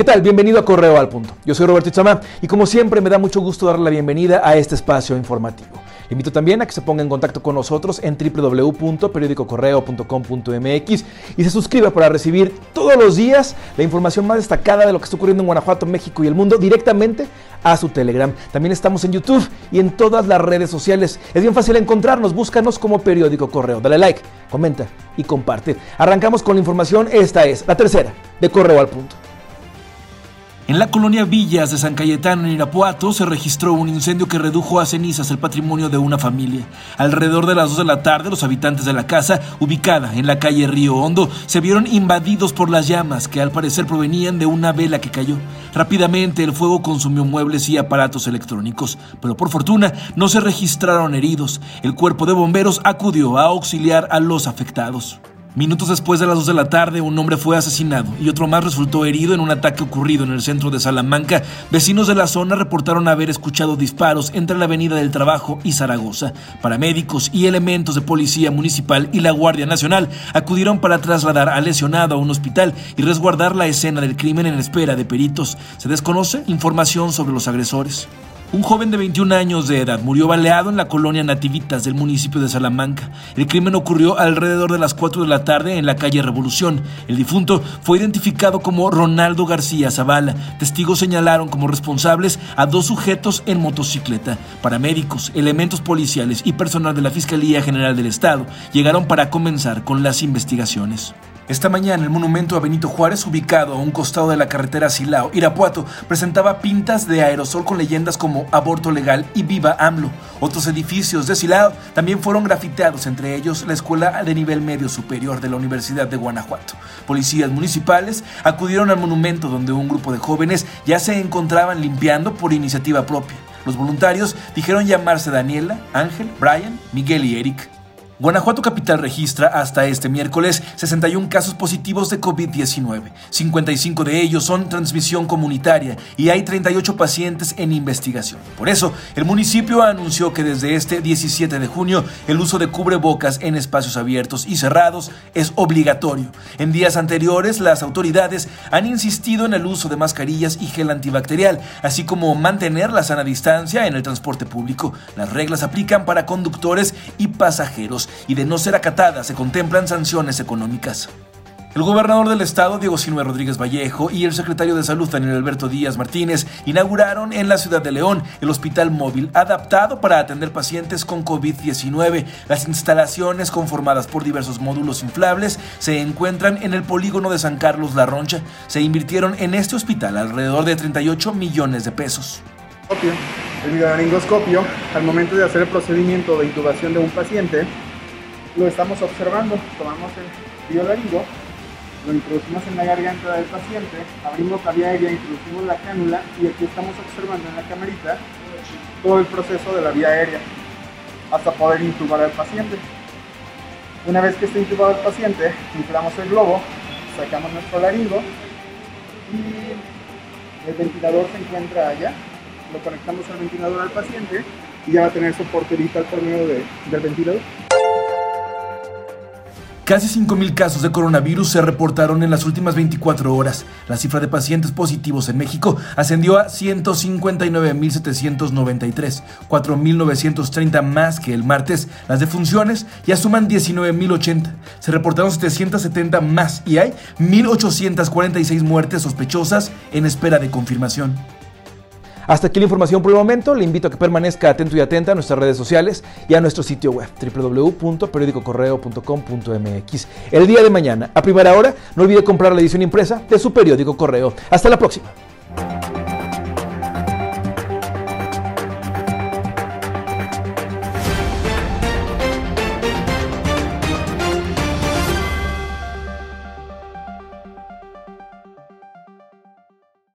¿Qué tal? Bienvenido a Correo al Punto. Yo soy Roberto Itzamá y como siempre me da mucho gusto darle la bienvenida a este espacio informativo. Le invito también a que se ponga en contacto con nosotros en www.periodicocorreo.com.mx y se suscriba para recibir todos los días la información más destacada de lo que está ocurriendo en Guanajuato, México y el mundo directamente a su Telegram. También estamos en YouTube y en todas las redes sociales. Es bien fácil encontrarnos, búscanos como Periódico Correo. Dale like, comenta y comparte. Arrancamos con la información, esta es la tercera de Correo al Punto. En la colonia Villas de San Cayetano, en Irapuato, se registró un incendio que redujo a cenizas el patrimonio de una familia. Alrededor de las 2 de la tarde, los habitantes de la casa, ubicada en la calle Río Hondo, se vieron invadidos por las llamas que al parecer provenían de una vela que cayó. Rápidamente el fuego consumió muebles y aparatos electrónicos, pero por fortuna no se registraron heridos. El cuerpo de bomberos acudió a auxiliar a los afectados. Minutos después de las 2 de la tarde, un hombre fue asesinado y otro más resultó herido en un ataque ocurrido en el centro de Salamanca. Vecinos de la zona reportaron haber escuchado disparos entre la Avenida del Trabajo y Zaragoza. Paramédicos y elementos de policía municipal y la Guardia Nacional acudieron para trasladar al lesionado a un hospital y resguardar la escena del crimen en espera de peritos. Se desconoce información sobre los agresores. Un joven de 21 años de edad murió baleado en la colonia Nativitas del municipio de Salamanca. El crimen ocurrió alrededor de las 4 de la tarde en la calle Revolución. El difunto fue identificado como Ronaldo García Zavala. Testigos señalaron como responsables a dos sujetos en motocicleta. Paramédicos, elementos policiales y personal de la Fiscalía General del Estado llegaron para comenzar con las investigaciones. Esta mañana el monumento a Benito Juárez, ubicado a un costado de la carretera Silao, Irapuato, presentaba pintas de aerosol con leyendas como aborto legal y viva AMLO. Otros edificios de Silao también fueron grafiteados, entre ellos la Escuela de Nivel Medio Superior de la Universidad de Guanajuato. Policías municipales acudieron al monumento donde un grupo de jóvenes ya se encontraban limpiando por iniciativa propia. Los voluntarios dijeron llamarse Daniela, Ángel, Brian, Miguel y Eric. Guanajuato Capital registra hasta este miércoles 61 casos positivos de COVID-19. 55 de ellos son transmisión comunitaria y hay 38 pacientes en investigación. Por eso, el municipio anunció que desde este 17 de junio el uso de cubrebocas en espacios abiertos y cerrados es obligatorio. En días anteriores, las autoridades han insistido en el uso de mascarillas y gel antibacterial, así como mantener la sana distancia en el transporte público. Las reglas aplican para conductores y pasajeros y de no ser acatada se contemplan sanciones económicas. El gobernador del estado, Diego Sinue Rodríguez Vallejo, y el secretario de Salud, Daniel Alberto Díaz Martínez, inauguraron en la ciudad de León el hospital móvil adaptado para atender pacientes con COVID-19. Las instalaciones, conformadas por diversos módulos inflables, se encuentran en el polígono de San Carlos La Roncha. Se invirtieron en este hospital alrededor de 38 millones de pesos. El videolaringoscopio, al momento de hacer el procedimiento de intubación de un paciente, lo estamos observando. Tomamos el videolaringo, lo introducimos en la garganta del paciente, abrimos la vía aérea, introducimos la cánula y aquí estamos observando en la camarita todo el proceso de la vía aérea hasta poder intubar al paciente. Una vez que esté intubado el paciente, inflamos el globo, sacamos nuestro laringo y el ventilador se encuentra allá. Lo conectamos al ventilador al paciente y ya va a tener soporte vital por medio del ventilador. Casi 5.000 casos de coronavirus se reportaron en las últimas 24 horas. La cifra de pacientes positivos en México ascendió a 159.793, 4.930 más que el martes. Las defunciones ya suman 19.080. Se reportaron 770 más y hay 1.846 muertes sospechosas en espera de confirmación. Hasta aquí la información por el momento. Le invito a que permanezca atento y atenta a nuestras redes sociales y a nuestro sitio web www.periodicocorreo.com.mx. El día de mañana, a primera hora, no olvide comprar la edición impresa de su periódico Correo. Hasta la próxima.